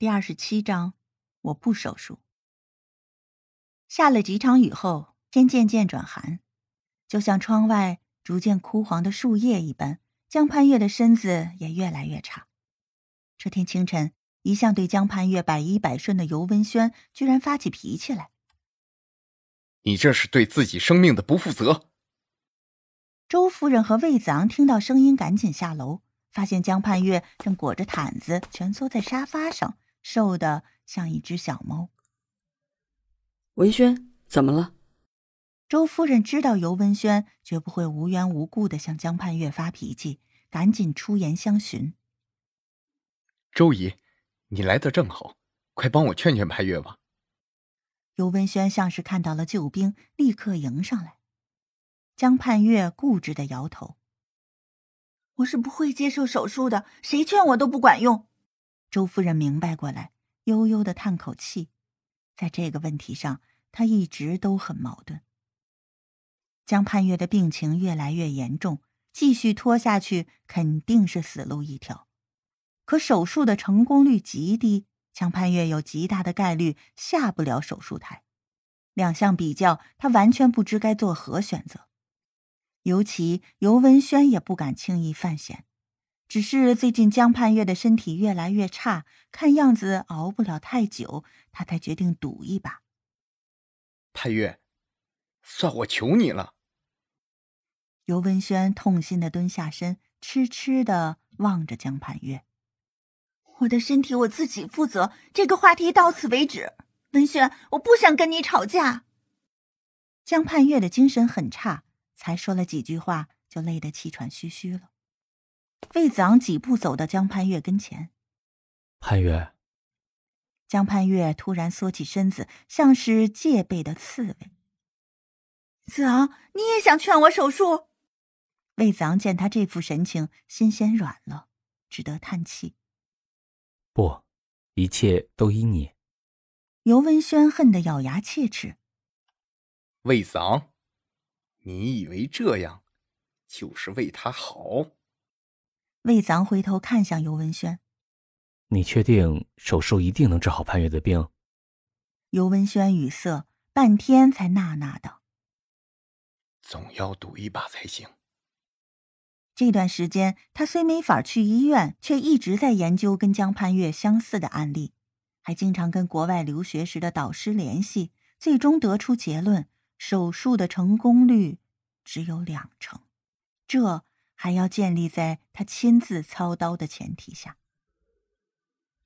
第二十七章，我不手术。下了几场雨后，天渐渐转寒，就像窗外逐渐枯黄的树叶一般，江盼月的身子也越来越差。这天清晨，一向对江盼月百依百顺的尤文轩居然发起脾气来：“你这是对自己生命的不负责！”周夫人和魏子昂听到声音，赶紧下楼，发现江盼月正裹着毯子蜷缩在沙发上。瘦的像一只小猫。文轩，怎么了？周夫人知道尤文轩绝不会无缘无故的向江盼月发脾气，赶紧出言相询。周姨，你来的正好，快帮我劝劝盼月吧。尤文轩像是看到了救兵，立刻迎上来。江盼月固执的摇头：“我是不会接受手术的，谁劝我都不管用。”周夫人明白过来，悠悠的叹口气。在这个问题上，她一直都很矛盾。江盼月的病情越来越严重，继续拖下去肯定是死路一条。可手术的成功率极低，江盼月有极大的概率下不了手术台。两项比较，他完全不知该做何选择。尤其尤文轩也不敢轻易犯险。只是最近江盼月的身体越来越差，看样子熬不了太久，他才决定赌一把。盼月，算我求你了。尤文轩痛心的蹲下身，痴痴的望着江盼月。我的身体我自己负责，这个话题到此为止。文轩，我不想跟你吵架。江盼月的精神很差，才说了几句话，就累得气喘吁吁了。魏子昂几步走到江盼月跟前，盼月。江盼月突然缩起身子，像是戒备的刺猬。子昂，你也想劝我手术？魏子昂见他这副神情，心先软了，只得叹气。不，一切都依你。尤文轩恨得咬牙切齿。魏子昂，你以为这样就是为他好？魏子昂回头看向尤文轩：“你确定手术一定能治好潘月的病？”尤文轩语塞，半天才呐呐道：“总要赌一把才行。”这段时间，他虽没法去医院，却一直在研究跟江潘月相似的案例，还经常跟国外留学时的导师联系，最终得出结论：手术的成功率只有两成。这。还要建立在他亲自操刀的前提下。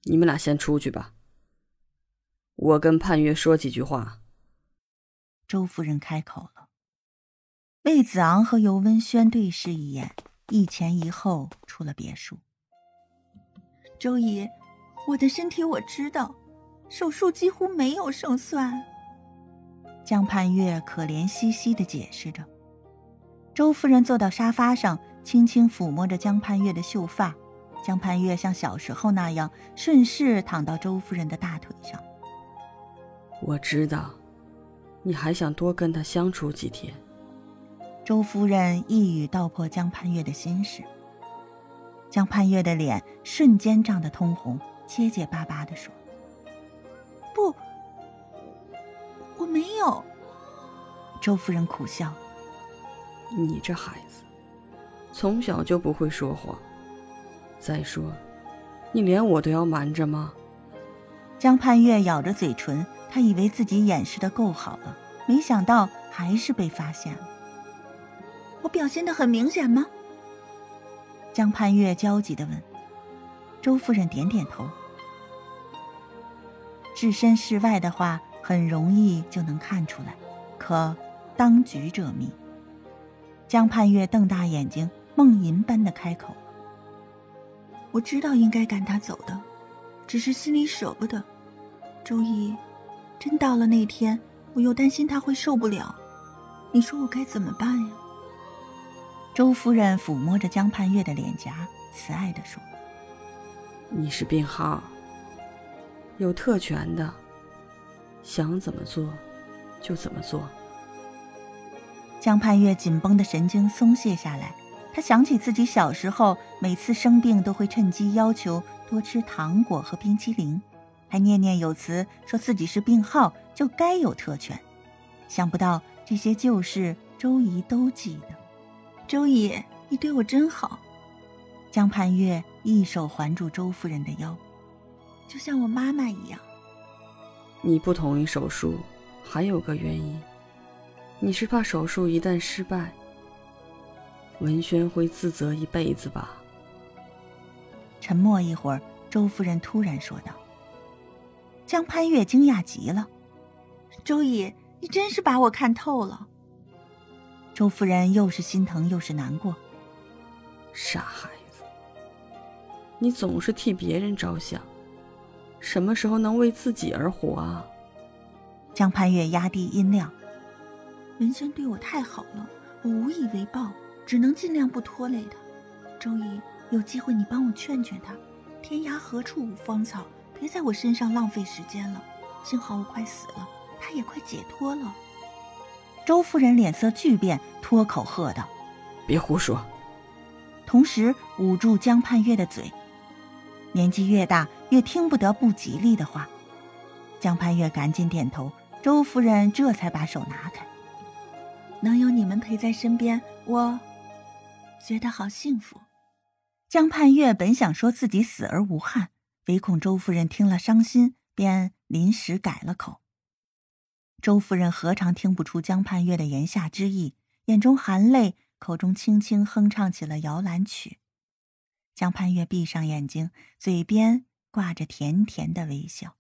你们俩先出去吧，我跟盼月说几句话。周夫人开口了。魏子昂和尤文轩对视一眼，一前一后出了别墅。周姨，我的身体我知道，手术几乎没有胜算。江盼月可怜兮兮的解释着。周夫人坐到沙发上。轻轻抚摸着江盼月的秀发，江盼月像小时候那样顺势躺到周夫人的大腿上。我知道，你还想多跟他相处几天。周夫人一语道破江盼月的心事。江盼月的脸瞬间涨得通红，结结巴巴地说：“不，我没有。”周夫人苦笑：“你这孩子。”从小就不会说谎。再说，你连我都要瞒着吗？江盼月咬着嘴唇，她以为自己掩饰的够好了，没想到还是被发现了。我表现的很明显吗？江盼月焦急的问。周夫人点点头。置身事外的话，很容易就能看出来，可当局者迷。江盼月瞪大眼睛。梦吟般的开口：“我知道应该赶他走的，只是心里舍不得。周一，真到了那天，我又担心他会受不了。你说我该怎么办呀？”周夫人抚摸着江盼月的脸颊，慈爱的说：“你是病号，有特权的，想怎么做，就怎么做。”江盼月紧绷的神经松懈下来。他想起自己小时候，每次生病都会趁机要求多吃糖果和冰淇淋，还念念有词说自己是病号，就该有特权。想不到这些旧事，周姨都记得。周姨，你对我真好。江盼月一手环住周夫人的腰，就像我妈妈一样。你不同意手术，还有个原因，你是怕手术一旦失败，文轩会自责一辈子吧？沉默一会儿，周夫人突然说道。江潘月惊讶极了：“周姨，你真是把我看透了。”周夫人又是心疼又是难过。傻孩子，你总是替别人着想，什么时候能为自己而活啊？江潘月压低音量：“文轩对我太好了，我无以为报，只能尽量不拖累他。周姨，有机会你帮我劝劝他，天涯何处无芳草，别在我身上浪费时间了。幸好我快死了，他也快解脱了。”周夫人脸色巨变，脱口喝道：“别胡说！”同时捂住江盼月的嘴。年纪越大，越听不得不吉利的话。江盼月赶紧点头，周夫人这才把手拿开。能有你们陪在身边，我觉得好幸福。江盼月本想说自己死而无憾，唯恐周夫人听了伤心，便临时改了口。周夫人何尝听不出江盼月的言下之意，眼中含泪，口中轻轻哼唱起了摇篮曲。江盼月闭上眼睛，嘴边挂着甜甜的微笑。